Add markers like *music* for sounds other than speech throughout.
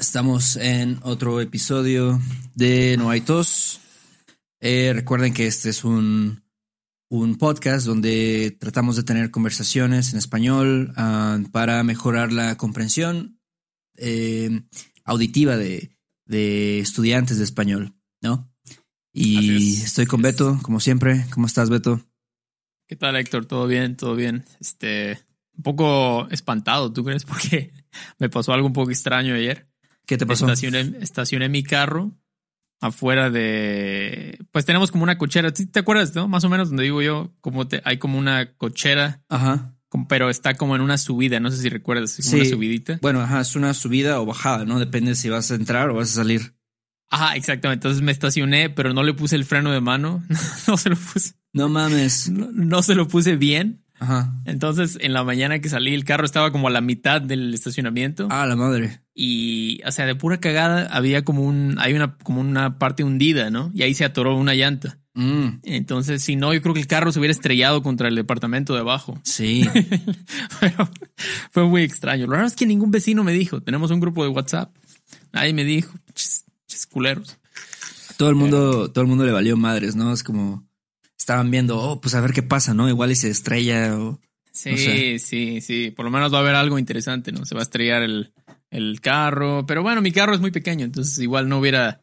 estamos en otro episodio de Noitos. Eh, recuerden que este es un, un podcast donde tratamos de tener conversaciones en español uh, para mejorar la comprensión eh, auditiva de, de estudiantes de español, ¿no? Y estoy con Beto, como siempre. ¿Cómo estás, Beto? ¿Qué tal, Héctor? ¿Todo bien? ¿Todo bien? Este, un poco espantado, ¿tú crees? *laughs* Porque me pasó algo un poco extraño ayer. ¿Qué te pasó? Estacioné, estacioné mi carro afuera de... Pues tenemos como una cochera. ¿Te acuerdas, no? Más o menos donde digo yo, como te, hay como una cochera. Ajá. Pero está como en una subida, no sé si recuerdas, como una subidita. Bueno, ajá, es una subida o bajada, ¿no? Depende si vas a entrar o vas a salir. Ajá, exactamente. Entonces me estacioné, pero no le puse el freno de mano. *laughs* no se lo puse. No mames. No, se lo puse bien. Ajá. Entonces, en la mañana que salí, el carro estaba como a la mitad del estacionamiento. Ah, la madre. Y, o sea, de pura cagada había como un, hay una, como una parte hundida, ¿no? Y ahí se atoró una llanta. Mm. Entonces, si no, yo creo que el carro se hubiera estrellado contra el departamento de abajo. Sí. *laughs* Pero fue muy extraño. Lo raro es que ningún vecino me dijo. Tenemos un grupo de WhatsApp. Nadie me dijo culeros. Todo el mundo, todo el mundo le valió madres, ¿no? Es como estaban viendo, oh, pues a ver qué pasa, ¿no? Igual y se estrella o. Sí, sí, sí. Por lo menos va a haber algo interesante, ¿no? Se va a estrellar el, el carro. Pero bueno, mi carro es muy pequeño, entonces igual no hubiera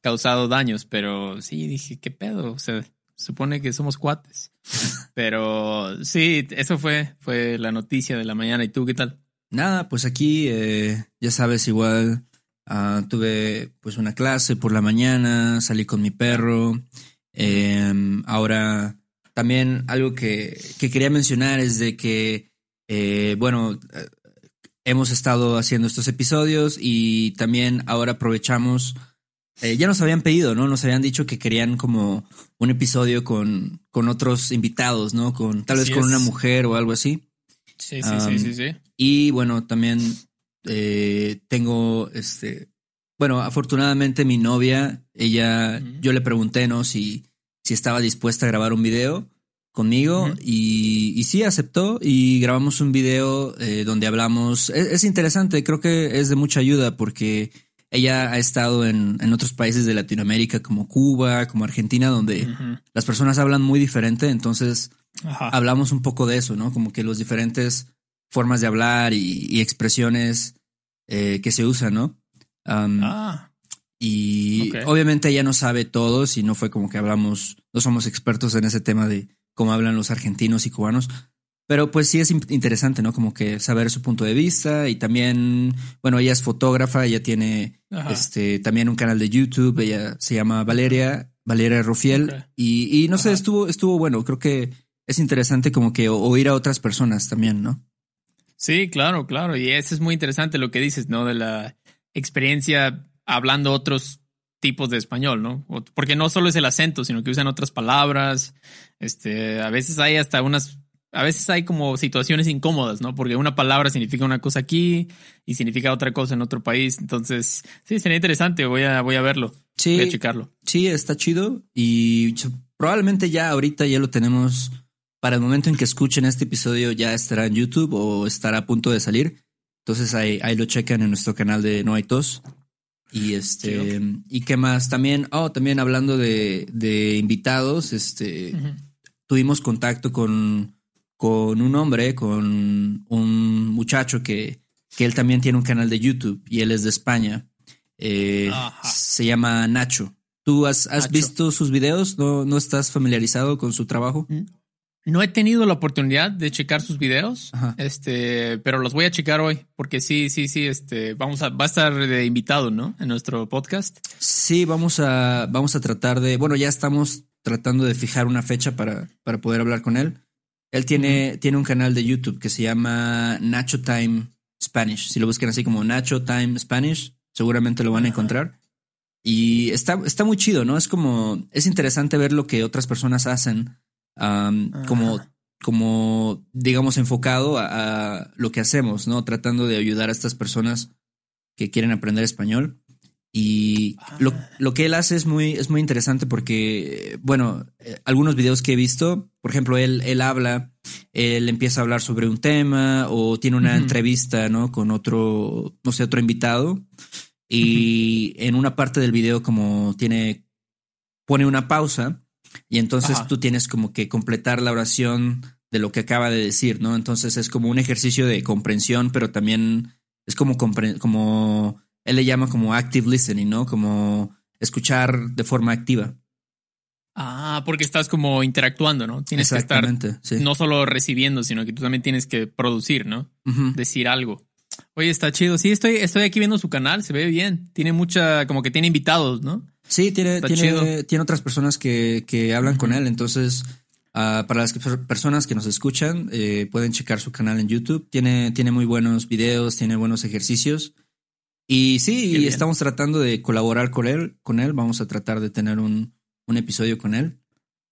causado daños. Pero sí, dije, ¿qué pedo? O sea, supone que somos cuates. *laughs* pero sí, eso fue, fue la noticia de la mañana. ¿Y tú qué tal? Nada, pues aquí, eh, ya sabes, igual Ah, tuve pues una clase por la mañana, salí con mi perro. Em, ahora también algo que, quería mencionar es de que, eh, bueno, hemos estado haciendo estos episodios y también ahora aprovechamos, eh, ya nos habían pedido, ¿no? Nos habían dicho que querían como un episodio con, con otros invitados, ¿no? Con tal vez con una mujer o algo así. Sí, sí, sí, sí, sí. Y bueno, también eh, tengo este. Bueno, afortunadamente mi novia, ella, yo le pregunté, ¿no? Si, si estaba dispuesta a grabar un video conmigo y, y, sí aceptó y grabamos un video eh, donde hablamos. Es, interesante, creo que es de mucha ayuda porque ella ha estado en, en otros países de Latinoamérica como Cuba, como Argentina, donde las personas hablan muy diferente. Entonces hablamos un poco de eso, ¿no? Como que los diferentes formas de hablar y, expresiones eh, que se usan, ¿no? ah. Y obviamente ella no sabe todo, si no fue como que hablamos, no somos expertos en ese tema de cómo hablan los argentinos y cubanos, pero pues sí es interesante, ¿no? Como que saber su punto de vista y también, bueno, ella es fotógrafa, ella tiene este también un canal de YouTube, ella se llama Valeria, Valeria Rufiel y, y, no sé, estuvo, estuvo bueno, creo que es interesante como que oír a otras personas también, ¿no? Sí, claro, claro. Y eso es muy interesante lo que dices, ¿no? De la experiencia hablando otros tipos de español, ¿no? Porque no solo es el acento, sino que usan otras palabras. Este, a veces hay hasta unas, a veces hay como situaciones incómodas, ¿no? Porque una palabra significa una cosa aquí y significa otra cosa en otro país. Entonces, sí, sería interesante. Voy a, voy a verlo. Sí. Voy a checarlo. Sí, está chido. Y probablemente ya ahorita ya lo tenemos para el momento en que escuchen este episodio ya estará en YouTube o estará a punto de salir. Entonces ahí, ahí lo checan en nuestro canal de No hay tos. Y este, y qué más, también, oh, también hablando de, de invitados, este, tuvimos contacto con, con un hombre, con un muchacho que, que él también tiene un canal de YouTube y él es de España. Eh, se llama Nacho. ¿Tú has, has visto sus videos? ¿No, ¿No estás familiarizado con su trabajo? No he tenido la oportunidad de checar sus videos, este, pero los voy a checar hoy porque sí, sí, sí, este, vamos a, va a estar de invitado, ¿no? En nuestro podcast. Sí, vamos a, vamos a tratar de, bueno, ya estamos tratando de fijar una fecha para, para poder hablar con él. Él tiene, tiene un canal de YouTube que se llama Nacho Time Spanish. Si lo buscan así como Nacho Time Spanish, seguramente lo van a encontrar. Y está, está muy chido, ¿no? Es como, es interesante ver lo que otras personas hacen, como, como, digamos, enfocado a, lo que hacemos, ¿no? Tratando de ayudar a estas personas que quieren aprender español. Y lo, ah. lo, que él hace es muy, es muy interesante porque, bueno, eh, algunos videos que he visto, por ejemplo, él, él habla, él empieza a hablar sobre un tema o tiene una entrevista, ¿no? Con otro, no sé, otro invitado. Y en una parte del video como tiene, pone una pausa y entonces tú tienes como que completar la oración de lo que acaba de decir, ¿no? Entonces es como un ejercicio de comprensión, pero también es como, como él le llama como active listening, ¿no? Como escuchar de forma activa. Ah, porque estás como interactuando, ¿no? Tienes que estar no solo recibiendo, sino que tú también tienes que producir, ¿no? Decir algo. Oye, está chido. Sí, estoy, estoy aquí viendo su canal, se ve bien. Tiene mucha, como que tiene invitados, ¿no? Sí, tiene, tiene, tiene, otras personas que, que hablan con él. Entonces, uh, para las personas que nos escuchan, eh, pueden checar su canal en YouTube. Tiene, tiene muy buenos videos, tiene buenos ejercicios. Y sí, estamos tratando de colaborar con él, con él. Vamos a tratar de tener un, un episodio con él.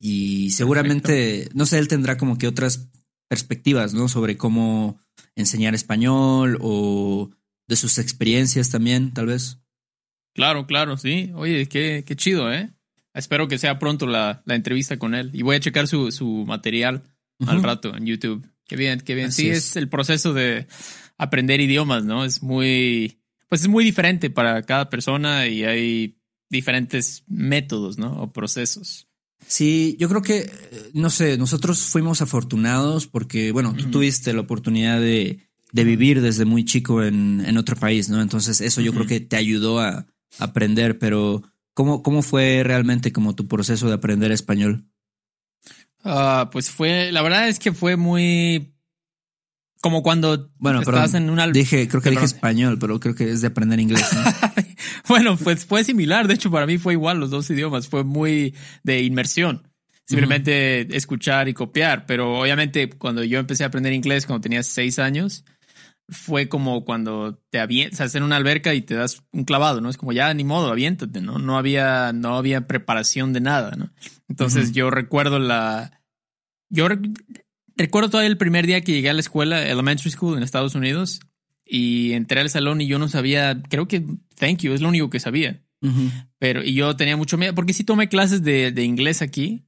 Y seguramente, no sé, él tendrá como que otras perspectivas, ¿no? Sobre cómo enseñar español o de sus experiencias también, tal vez. Claro, claro, sí. Oye, qué, qué chido, ¿eh? Espero que sea pronto la, la entrevista con él. Y voy a checar su, su material al rato en YouTube. Qué bien, qué bien. sí, es el proceso de aprender idiomas, ¿no? Es muy pues es muy diferente para cada persona y hay diferentes métodos, ¿no? O procesos. Sí, yo creo que, no sé, nosotros fuimos afortunados porque, bueno, tú tuviste la oportunidad de, de vivir desde muy chico en, en, otro país, ¿no? Entonces eso yo creo que te ayudó a aprender, pero ¿cómo, cómo fue realmente como tu proceso de aprender español? Ah, pues fue, la verdad es que fue muy como cuando bueno, estás en una... Dije, creo que dije español, pero creo que es de aprender inglés. *laughs* bueno, pues fue similar. De hecho, para mí fue igual los dos idiomas. Fue muy de inmersión. Simplemente escuchar y copiar. Pero obviamente cuando yo empecé a aprender inglés cuando tenía seis años, fue como cuando te avientas en una alberca y te das un clavado, ¿no? Es como ya ni modo, aviéntate, ¿no? No había, no había preparación de nada, ¿no? Entonces yo recuerdo la... Yo Recuerdo todavía el primer día que llegué a la escuela, elementary school en Estados Unidos, y entré al salón y yo no sabía, creo que thank you es lo único que sabía. Pero, y yo tenía mucho miedo, porque sí tomé clases de, de, inglés aquí,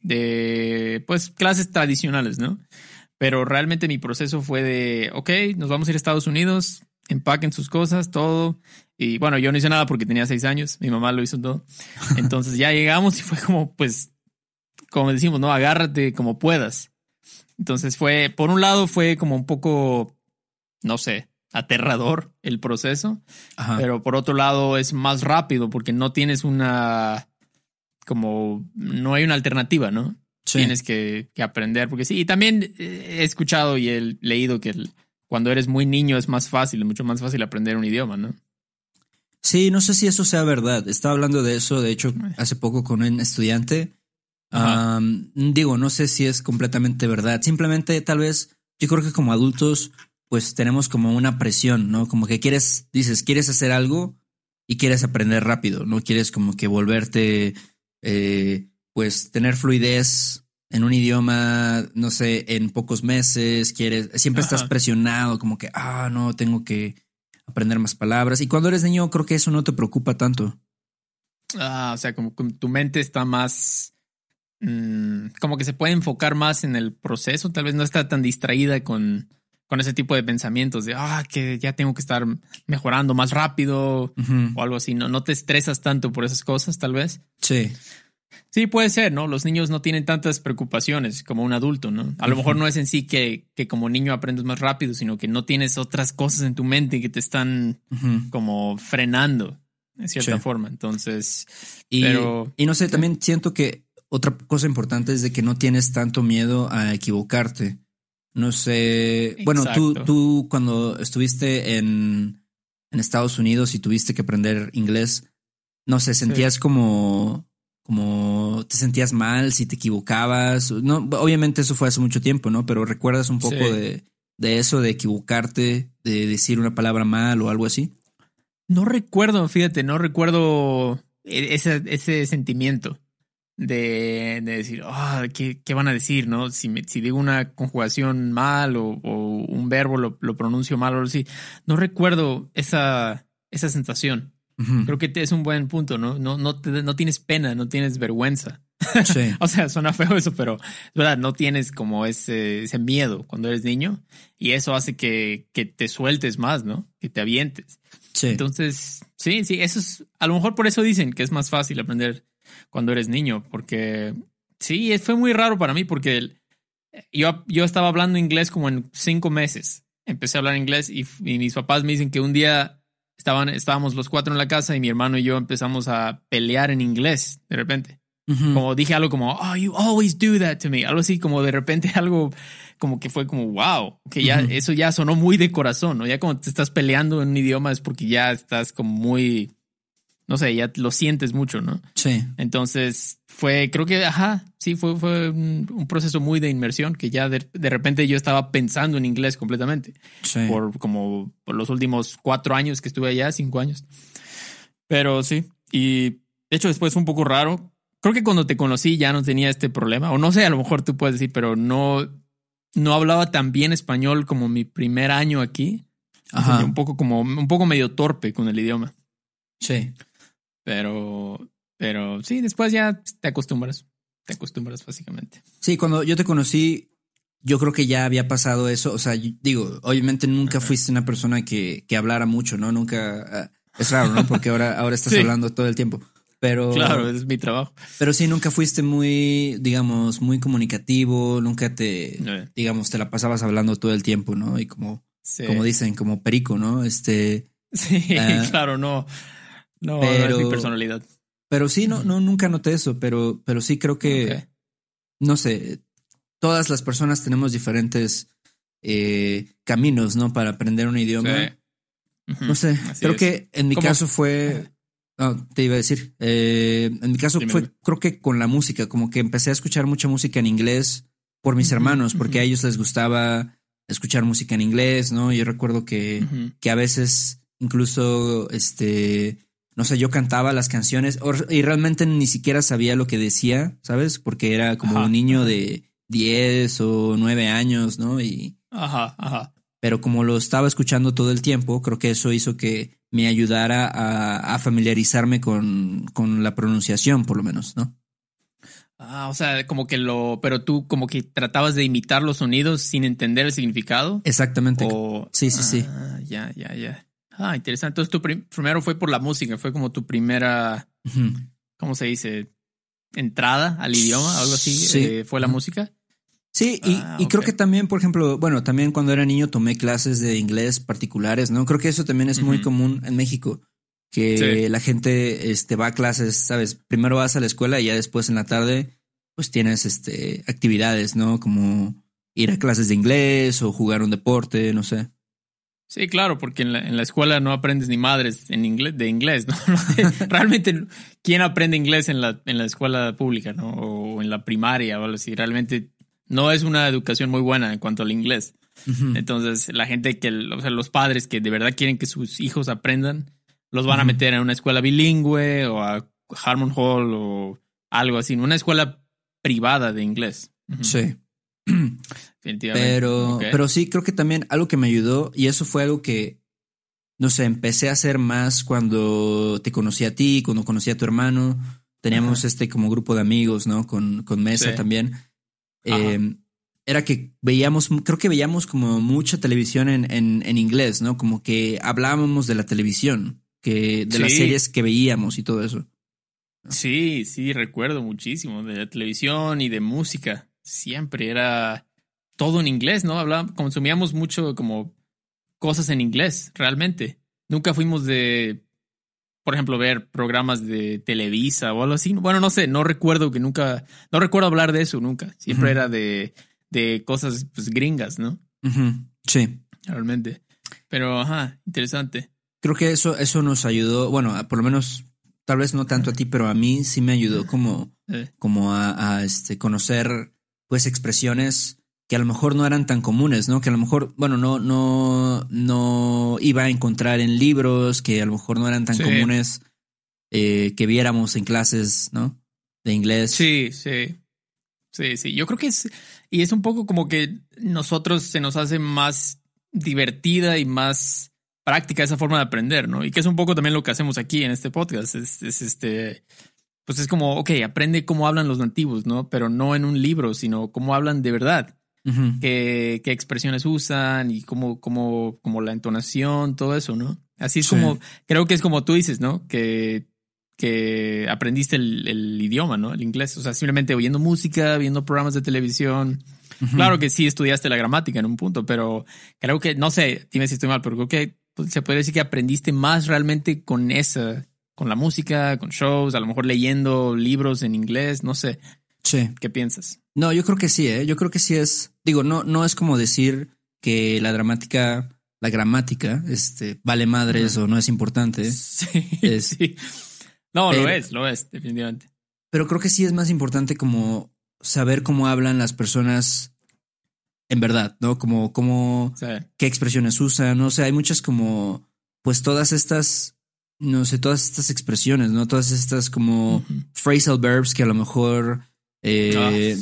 de, pues, clases tradicionales, ¿no? Pero realmente mi proceso fue de, ok, nos vamos a ir a Estados Unidos, empaquen sus cosas, todo. Y bueno, yo no hice nada porque tenía seis años, mi mamá lo hizo todo. *laughs* Entonces ya llegamos y fue como, pues, como decimos, ¿no? Agárrate como puedas. Entonces fue, por un lado fue como un poco, no sé, aterrador el proceso, pero por otro lado es más rápido porque no tienes una, como, no hay una alternativa, ¿no? Tienes que, aprender, porque sí, y también he escuchado y he leído que cuando eres muy niño es más fácil, mucho más fácil aprender un idioma, ¿no? Sí, no sé si eso sea verdad. Estaba hablando de eso, de hecho, hace poco con un estudiante digo, no sé si es completamente verdad. Simplemente tal vez yo creo que como adultos pues tenemos como una presión, ¿no? Como que quieres, dices, quieres hacer algo y quieres aprender rápido, ¿no? Quieres como que volverte, eh, pues tener fluidez en un idioma, no sé, en pocos meses, quieres, siempre estás presionado, como que, ah, no, tengo que aprender más palabras. Y cuando eres niño, creo que eso no te preocupa tanto. Ah, o sea, como que tu mente está más Mm, como que se puede enfocar más en el proceso, tal vez no está tan distraída con, con ese tipo de pensamientos de, ah, que ya tengo que estar mejorando más rápido o algo así, no, no te estresas tanto por esas cosas, tal vez. Sí. Sí, puede ser, ¿no? Los niños no tienen tantas preocupaciones como un adulto, ¿no? A lo mejor no es en sí que, que, como niño aprendes más rápido, sino que no tienes otras cosas en tu mente que te están como frenando, de cierta forma. Entonces, y, pero... Y no sé, también siento que otra cosa importante es de que no tienes tanto miedo a equivocarte. No sé, bueno, tú, tú cuando estuviste en, en, Estados Unidos y tuviste que aprender inglés, no sé, sentías como, como te sentías mal si te equivocabas. No, obviamente eso fue hace mucho tiempo, ¿no? Pero recuerdas un poco de, de eso, de equivocarte, de decir una palabra mal o algo así. No recuerdo, fíjate, no recuerdo e-, ese, ese sentimiento de, de decir, ah, ¿qué, ¿qué, van a decir? ¿no? Si, me, si digo una conjugación mal o, o un verbo lo, lo, pronuncio mal o algo así. No recuerdo esa, esa sensación. Uh -huh. Creo que es un buen punto, ¿no? No, no, te, no tienes pena, no tienes vergüenza. Sí. *laughs* o sea, suena feo eso, pero es verdad, no tienes como ese, ese miedo cuando eres niño y eso hace que, que te sueltes más, ¿no? Que te avientes. Sí. Entonces, sí, sí, eso es, a lo mejor por eso dicen que es más fácil aprender cuando eres niño, porque sí, fue muy raro para mí porque yo, yo estaba hablando inglés como en cinco meses. Empecé a hablar inglés y, y mis papás me dicen que un día estaban, estábamos los cuatro en la casa y mi hermano y yo empezamos a pelear en inglés de repente. Uh -huh. Como dije algo como, oh, you always do that to me. Algo así como de repente *laughs* algo como que fue como, wow, que ya uh -huh. eso ya sonó muy de corazón, ¿no? Ya cuando te estás peleando en un idioma es porque ya estás como muy, no sé, ya lo sientes mucho, ¿no? Sí. Entonces fue, creo que, ajá, sí, fue, fue un, un proceso muy de inmersión que ya de, de, repente yo estaba pensando en inglés completamente. Sí. Por como por los últimos cuatro años que estuve allá, cinco años. Pero sí, y de hecho después fue un poco raro. Creo que cuando te conocí ya no tenía este problema, o no sé, a lo mejor tú puedes decir, pero no, no hablaba tan bien español como mi primer año aquí. Ajá. Un poco como, un poco medio torpe con el idioma. Sí. Pero, pero sí, después ya te acostumbras. Te acostumbras básicamente. Sí, cuando yo te conocí, yo creo que ya había pasado eso. O sea, digo, obviamente nunca fuiste una persona que, que hablara mucho, ¿no? Nunca. Uh, es raro, ¿no? Porque ahora, ahora estás *laughs* sí. hablando todo el tiempo. Pero. Claro, es mi trabajo. Pero sí, nunca fuiste muy, digamos, muy comunicativo. Nunca te, digamos, te la pasabas hablando todo el tiempo, ¿no? Y como, sí. como dicen, como perico, ¿no? Este. *laughs* Sí, uh, claro, no. No, pero, no es mi personalidad. Pero sí, no, no, nunca noté eso, pero, pero sí creo que, okay. no sé, todas las personas tenemos diferentes eh, caminos, ¿no? Para aprender un idioma. Sí. Uh -huh. No sé, Así creo es. que en mi ¿Cómo? caso fue, oh, te iba a decir, eh, en mi caso Dime. fue, creo que con la música, como que empecé a escuchar mucha música en inglés por mis uh -huh. hermanos, porque uh -huh. a ellos les gustaba escuchar música en inglés, ¿no? Yo recuerdo que, que a veces incluso, este, no sé, yo cantaba las canciones y realmente ni siquiera sabía lo que decía, ¿sabes? Porque era como ajá, un niño ajá. de 10 o 9 años, ¿no? Y, ajá, ajá. Pero como lo estaba escuchando todo el tiempo, creo que eso hizo que me ayudara a, a familiarizarme con, con la pronunciación, por lo menos, ¿no? Ah, o sea, como que lo, pero tú como que tratabas de imitar los sonidos sin entender el significado. Exactamente. O, sí, sí, sí. Ah, ya, ya, ya. Ah, interesante. Entonces tu prim primero fue por la música, fue como tu primera, uh -huh. ¿cómo se dice? Entrada al idioma, algo así. Sí. Eh, ¿Fue la música? Sí, y, ah, y okay. creo que también, por ejemplo, bueno, también cuando era niño tomé clases de inglés particulares, ¿no? Creo que eso también es uh -huh. muy común en México, que sí. la gente este, va a clases, ¿sabes? Primero vas a la escuela y ya después en la tarde, pues tienes este, actividades, ¿no? Como ir a clases de inglés o jugar un deporte, no sé. Sí, claro, porque en la, en la, escuela no aprendes ni madres en inglés, de inglés, ¿no? *laughs* realmente, ¿quién aprende inglés en la, en la escuela pública, ¿no? O en la primaria o algo así. Realmente no es una educación muy buena en cuanto al inglés. Uh -huh. Entonces, la gente que, o sea, los padres que de verdad quieren que sus hijos aprendan, los van uh -huh. a meter en una escuela bilingüe o a Harmon Hall o algo así, una escuela privada de inglés. Uh -huh. Sí. *clears throat* Pero, okay. pero sí, creo que también algo que me ayudó, y eso fue algo que, no sé, empecé a hacer más cuando te conocí a ti, cuando conocí a tu hermano. Teníamos Ajá. este como grupo de amigos, ¿no? Con, con Mesa sí. también. Eh, era que veíamos, creo que veíamos como mucha televisión en, en, en, inglés, ¿no? Como que hablábamos de la televisión, que de sí. las series que veíamos y todo eso. Sí, sí, recuerdo muchísimo de la televisión y de música. Siempre era todo en inglés, ¿no? Hablábamos, consumíamos mucho como cosas en inglés, realmente. Nunca fuimos de, por ejemplo, ver programas de Televisa o algo así. Bueno, no sé, no recuerdo que nunca, no recuerdo hablar de eso nunca. Siempre uh -huh. era de, de cosas pues, gringas, ¿no? Uh -huh. Sí. Realmente. Pero, ajá, interesante. Creo que eso, eso nos ayudó, bueno, por lo menos, tal vez no tanto a ti, pero a mí sí me ayudó como, eh. como a, a este, conocer, pues, expresiones que a lo mejor no eran tan comunes, ¿no? Que a lo mejor, bueno, no, no, no iba a encontrar en libros, que a lo mejor no eran tan comunes eh, que viéramos en clases, ¿no? De inglés. Sí, sí. Sí, sí. Yo creo que es, y es un poco como que nosotros se nos hace más divertida y más práctica esa forma de aprender, ¿no? Y que es un poco también lo que hacemos aquí en este podcast. Es, es este, pues es como, ok, aprende cómo hablan los nativos, ¿no? Pero no en un libro, sino cómo hablan de verdad qué, expresiones usan y cómo, cómo, cómo la entonación, todo eso, ¿no? Así es como, creo que es como tú dices, ¿no? Que, que aprendiste el, idioma, ¿no? El inglés, o sea, simplemente oyendo música, viendo programas de televisión. Claro que sí estudiaste la gramática en un punto, pero creo que, no sé, dime si estoy mal, pero creo que pues, se puede decir que aprendiste más realmente con esa, con la música, con shows, a lo mejor leyendo libros en inglés, no sé. Sí. ¿Qué piensas? No, yo creo que sí, ¿eh? Yo creo que sí es. Digo, no, no es como decir que la dramática, la gramática, este, vale madres o no es importante. *laughs* Sí, sí. No, lo es, lo es, definitivamente. Pero creo que sí es más importante como saber cómo hablan las personas en verdad, ¿no? Como, como, qué expresiones usan, ¿no? O sea, hay muchas como, pues todas estas, no sé, todas estas expresiones, ¿no? Todas estas como phrasal verbs que a lo mejor eh,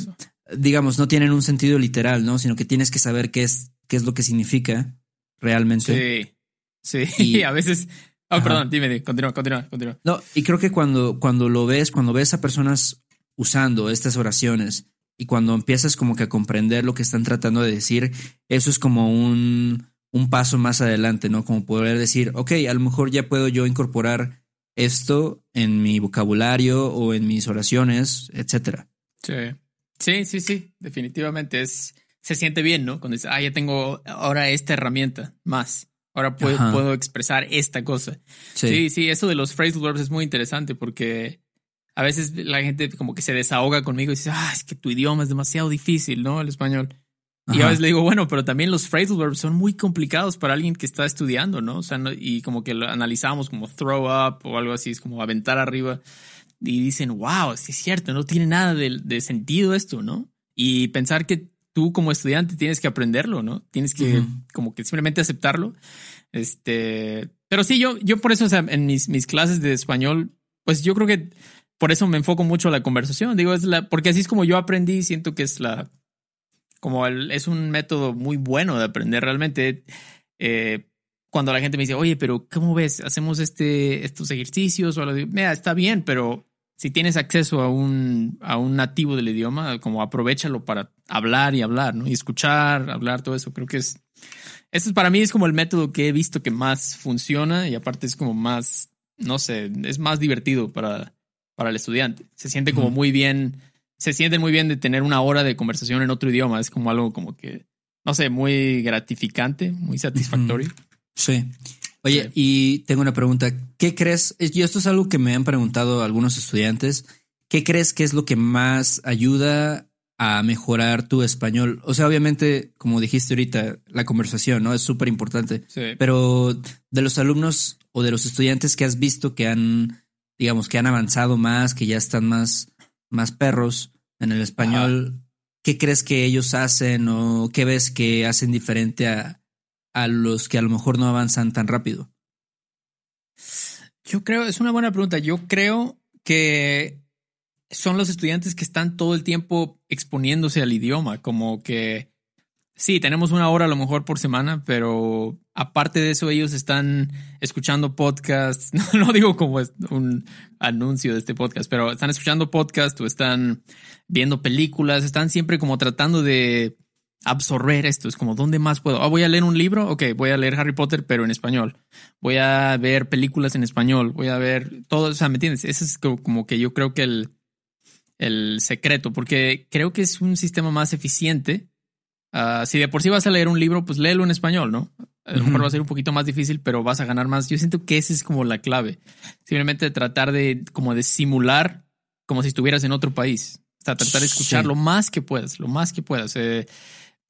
digamos, no tienen un sentido literal, ¿no? Sino que tienes que saber qué es, qué es lo que significa realmente. Sí, sí, y *laughs* a veces... Oh, perdón, dime, continúa, continúa, continúa. No, y creo que cuando, cuando lo ves, cuando ves a personas usando estas oraciones y cuando empiezas como que a comprender lo que están tratando de decir, eso es como un, un paso más adelante, ¿no? Como poder decir, ok, a lo mejor ya puedo yo incorporar esto en mi vocabulario o en mis oraciones, etcétera. Sí. Sí, sí, sí, definitivamente es, se siente bien, ¿no? Cuando dices, ah, ya tengo ahora esta herramienta más. Ahora puedo, puedo expresar esta cosa. Sí. sí. eso de los phrasal verbs es muy interesante porque a veces la gente como que se desahoga conmigo y dice, ah, es que tu idioma es demasiado difícil, ¿no? El español. Y a veces le digo, bueno, pero también los phrasal verbs son muy complicados para alguien que está estudiando, ¿no? O sea, y como que lo analizamos como throw up o algo así, es como aventar arriba y dicen, wow, sí es cierto, no tiene nada de, sentido esto, ¿no? Y pensar que tú como estudiante tienes que aprenderlo, ¿no? Tienes que como que simplemente aceptarlo. Este, pero sí, yo, yo por eso, o sea, en mis, mis clases de español, pues yo creo que por eso me enfoco mucho a la conversación. Digo, es la, porque así es como yo aprendí, siento que es la, como el, es un método muy bueno de aprender realmente. Eh, cuando la gente me dice, oye, pero ¿cómo ves? Hacemos este, estos ejercicios o algo. Mira, está bien, pero si tienes acceso a un, a un nativo del idioma, como aprovechalo para hablar y hablar, ¿no? Y escuchar, hablar, todo eso. Creo que es, eso para mí es como el método que he visto que más funciona y aparte es como más, no sé, es más divertido para, para el estudiante. Se siente como muy bien, se siente muy bien de tener una hora de conversación en otro idioma. Es como algo como que, no sé, muy gratificante, muy satisfactorio. Sí. Oye, y tengo una pregunta. ¿Qué crees? Y esto es algo que me han preguntado algunos estudiantes. ¿Qué crees que es lo que más ayuda a mejorar tu español? O sea, obviamente, como dijiste ahorita, la conversación, ¿no? Es súper importante. Sí. Pero de los alumnos o de los estudiantes que has visto que han, digamos, que han avanzado más, que ya están más, más perros en el español, ¿qué crees que ellos hacen o qué ves que hacen diferente a, a los que a lo mejor no avanzan tan rápido? Yo creo, es una buena pregunta. Yo creo que son los estudiantes que están todo el tiempo exponiéndose al idioma, como que sí, tenemos una hora a lo mejor por semana, pero aparte de eso ellos están escuchando podcasts, *laughs* no, digo como un anuncio de este podcast, pero están escuchando podcasts o están viendo películas, están siempre como tratando de absorber esto. Es como, ¿dónde más puedo? Ah, voy a leer un libro. Ok, voy a leer Harry Potter, pero en español. Voy a ver películas en español. Voy a ver todo. O sea, ¿me entiendes? Ese es como que yo creo que el, el secreto, porque creo que es un sistema más eficiente. Ah, si de por sí vas a leer un libro, pues léelo en español, ¿no? A lo mejor va a ser un poquito más difícil, pero vas a ganar más. Yo siento que esa es como la clave. Simplemente tratar de como de simular como si estuvieras en otro país. O sea, tratar de escuchar lo más que puedas, lo más que puedas. Eh,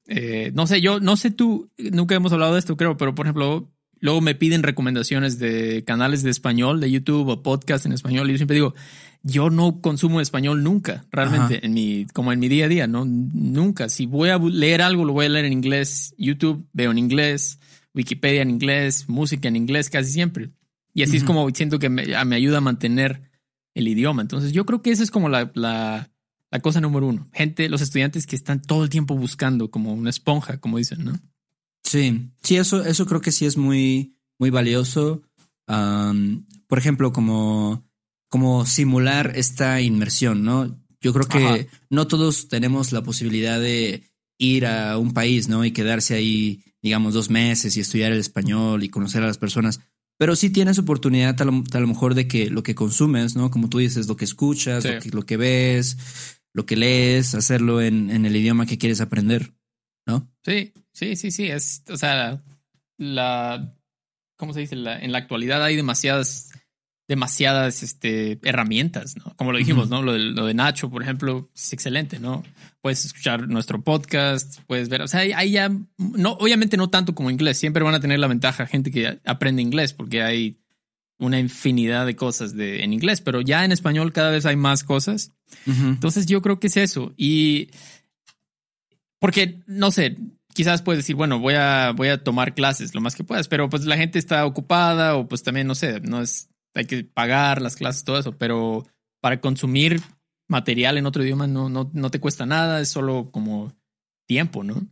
eh, no sé, yo no sé tú, nunca hemos hablado de esto, creo, pero por ejemplo, luego me piden recomendaciones de canales de español, de YouTube o podcast en español. Y yo siempre digo, yo no consumo español nunca, realmente, en mi, como en mi día a día, ¿no? Nunca. Si voy a leer algo, lo voy a leer en inglés. YouTube veo en inglés, Wikipedia en inglés, música en inglés casi siempre. Y así es como siento que me, me, ayuda a mantener el idioma. Entonces yo creo que esa es como la, la, la cosa número uno. Gente, los estudiantes que están todo el tiempo buscando como una esponja, como dicen, ¿no? Sí, sí, eso, eso creo que sí es muy, muy valioso. por ejemplo, como, como simular esta inmersión, ¿no? Yo creo que no todos tenemos la posibilidad de ir a un país, ¿no? Y quedarse ahí, digamos, dos meses y estudiar el español y conocer a las personas. Pero sí tienes oportunidad a lo, mejor de que lo que consumes, ¿no? Como tú dices, lo que escuchas, lo, que, ves, lo que lees, hacerlo en, en el idioma que quieres aprender, ¿no? Sí, Sí, sí, sí. Es, o sea, la. ¿Cómo se dice? en la actualidad hay demasiadas, demasiadas este, herramientas, ¿no? Como lo dijimos, ¿no? Lo de, lo de Nacho, por ejemplo, es excelente, ¿no? Puedes escuchar nuestro podcast, puedes ver, o sea, hay ya, no, obviamente no tanto como inglés, siempre van a tener la ventaja gente que aprende inglés, porque hay una infinidad de cosas de, en inglés, pero ya en español cada vez hay más cosas. Entonces yo creo que es eso. Y porque, no sé, quizás puedes decir, bueno, voy a, voy a tomar clases lo más que puedas, pero pues la gente está ocupada o pues también, no sé, no es, hay que pagar las clases, todo eso, pero para consumir material en otro idioma no, no, no te cuesta nada, es solo como tiempo, ¿no?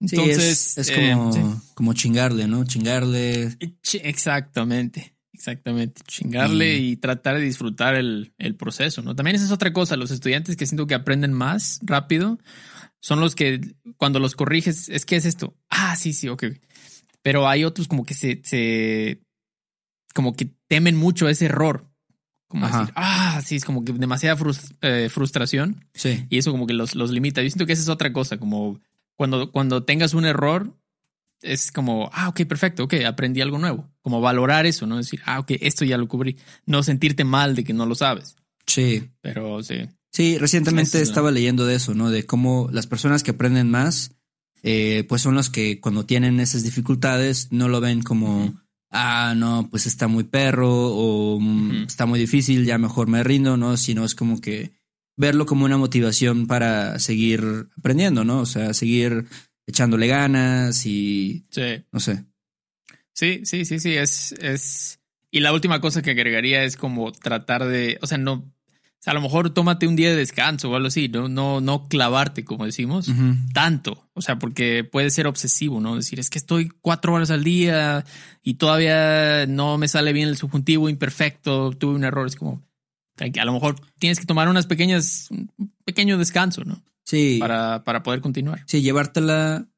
Entonces es, como, eh, como chingarle, ¿no? Chingarle. Exactamente. Exactamente, chingarle y, tratar de disfrutar el, el, proceso, ¿no? También esa es otra cosa, los estudiantes que siento que aprenden más rápido son los que cuando los corriges, es que es esto. Ah, sí, sí, ok. Pero hay otros como que se, se como que temen mucho ese error. Como decir, ah, sí, es como que demasiada eh, frustración. Sí. Y eso como que los, los limita. Yo siento que esa es otra cosa, como cuando, cuando tengas un error, es como, ah, ok, perfecto, ok, aprendí algo nuevo. Como valorar eso, ¿no? Decir, ah, ok, esto ya lo cubrí. No sentirte mal de que no lo sabes. Sí. Pero sí. Sí, recientemente estaba leyendo de eso, ¿no? De cómo las personas que aprenden más, eh, pues son los que cuando tienen esas dificultades no lo ven como, ah, no, pues está muy perro o mm, está muy difícil, ya mejor me rindo, ¿no? Sino es como que verlo como una motivación para seguir aprendiendo, ¿no? O sea, seguir echándole ganas y... Sí. No sé. Sí, sí, sí, sí, es, es... Y la última cosa que agregaría es como tratar de, o sea, no, a lo mejor tómate un día de descanso o algo así, no, no, no clavarte, como decimos, tanto. O sea, porque puede ser obsesivo, ¿no? Decir, es que estoy cuatro horas al día y todavía no me sale bien el subjuntivo imperfecto, tuve un error. Es como, a lo mejor tienes que tomar unas pequeñas, un pequeño descanso, ¿no? Sí. Para, para poder continuar. Sí, llevártela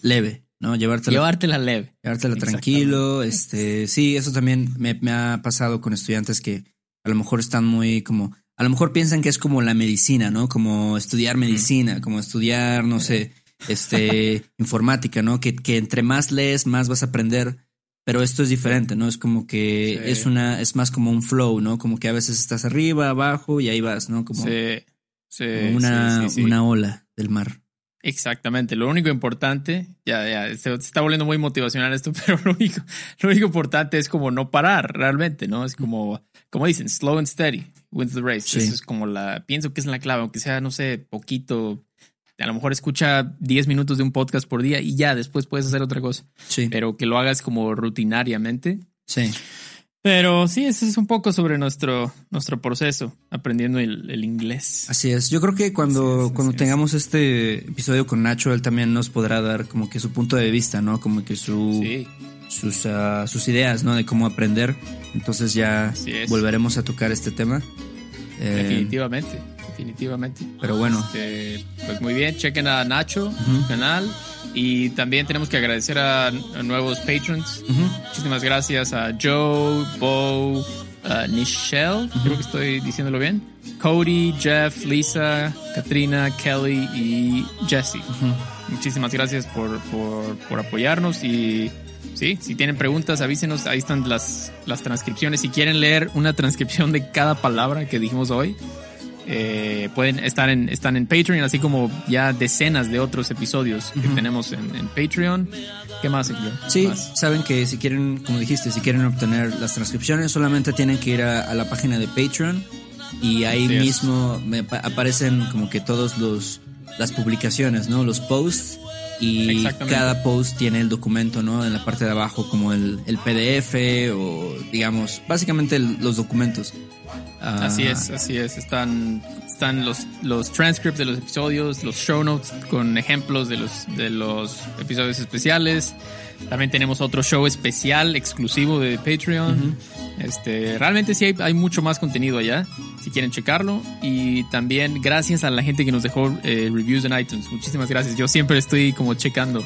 leve, ¿no? Llevártela, llevártela leve. Llevártela tranquilo. Este, sí, eso también me, me ha pasado con estudiantes que a lo mejor están muy como a lo mejor piensan que es como la medicina, ¿no? Como estudiar medicina, como estudiar, no sé, este, *laughs* informática, ¿no? Que, que entre más lees, más vas a aprender. Pero esto es diferente, ¿no? Es como que es una, es más como un flow, ¿no? Como que a veces estás arriba, abajo y ahí vas, ¿no? Como, sí, una, una ola del mar. Exactamente. Lo único importante, ya, ya, se, está volviendo muy motivacional esto, *laughs* pero lo único, lo único importante es como no parar realmente, ¿no? Es como, como dicen, slow and steady wins the race. Eso es como la, pienso que es la clave, aunque sea, no sé, poquito. A lo mejor escucha 10 minutos de un podcast por día y ya después puedes hacer otra cosa. Sí. Pero que lo hagas como rutinariamente. Sí. Pero sí, ese es un poco sobre nuestro, nuestro proceso aprendiendo el, inglés. Así es. Yo creo que cuando, cuando tengamos este episodio con Nacho, él también nos podrá dar como que su punto de vista, ¿no? Como que su, sus, uh, sus ideas, ¿no? De cómo aprender. Entonces ya volveremos a tocar este tema. Eh, definitivamente, definitivamente. Pero bueno. Este, pues muy bien, chequen a Nacho, su canal. Y también tenemos que agradecer a, nuevos patrons. Muchísimas gracias a Joe, Bo, Nichelle, creo que estoy diciéndolo bien. Cody, Jeff, Lisa, Katrina, Kelly y Jesse. Muchísimas gracias por, por, por apoyarnos y Sí, si tienen preguntas, avísenos. Ahí están las, las transcripciones. Si quieren leer una transcripción de cada palabra que dijimos hoy, eh, pueden estar en, están en Patreon, así como ya decenas de otros episodios que tenemos en, Patreon. ¿Qué más? Sí, saben que si quieren, como dijiste, si quieren obtener las transcripciones, solamente tienen que ir a, la página de Patreon y ahí mismo me aparecen como que todos los las publicaciones, ¿no? Los posts y cada post tiene el documento, ¿no? En la parte de abajo como el, el PDF o digamos, básicamente los documentos. así es, así es. Están, están los, los transcripts de los episodios, los show notes con ejemplos de los, de los episodios especiales. También tenemos otro show especial exclusivo de Patreon. Este, realmente sí hay, mucho más contenido allá, si quieren checarlo. Y también gracias a la gente que nos dejó eh, reviews en iTunes. Muchísimas gracias. Yo siempre estoy como checando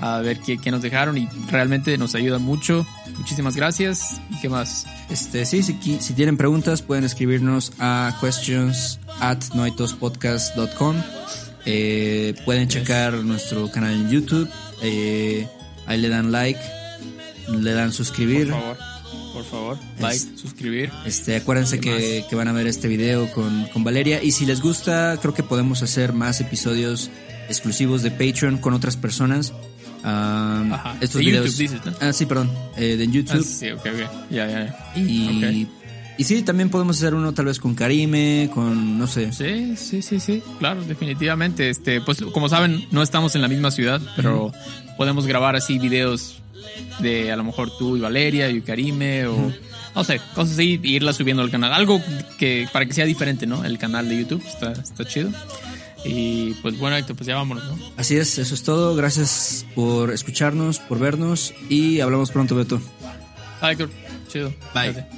a ver qué, qué, nos dejaron y realmente nos ayuda mucho. Muchísimas gracias. ¿Y qué más? Este, sí, si, si tienen preguntas pueden escribirnos a questions at noitospodcast.com. Eh, pueden checar nuestro canal en YouTube. Eh, ahí le dan like, le dan suscribir. Por favor por favor. Like, suscribir. Este, acuérdense que, van a ver este video con, Valeria. Y si les gusta, creo que podemos hacer más episodios exclusivos de Patreon con otras personas. Ajá. Estos de YouTube dices, Ah, sí, perdón. Eh, de YouTube. Ah, sí, ok, ok. Ya, ya. Y, y sí, también podemos hacer uno tal vez con Karime, con, no sé. Sí, sí, sí, sí. Claro, definitivamente. Este, pues como saben, no estamos en la misma ciudad, pero podemos grabar así videos de a lo mejor tú y Valeria y Karime o no sé, cosas así e irla subiendo al canal. Algo que para que sea diferente, ¿no? El canal de YouTube está, está chido. Y pues bueno, Héctor, pues ya vámonos, ¿no? Así es, eso es todo. Gracias por escucharnos, por vernos y hablamos pronto, Beto. Bye, Héctor. Chido. Bye.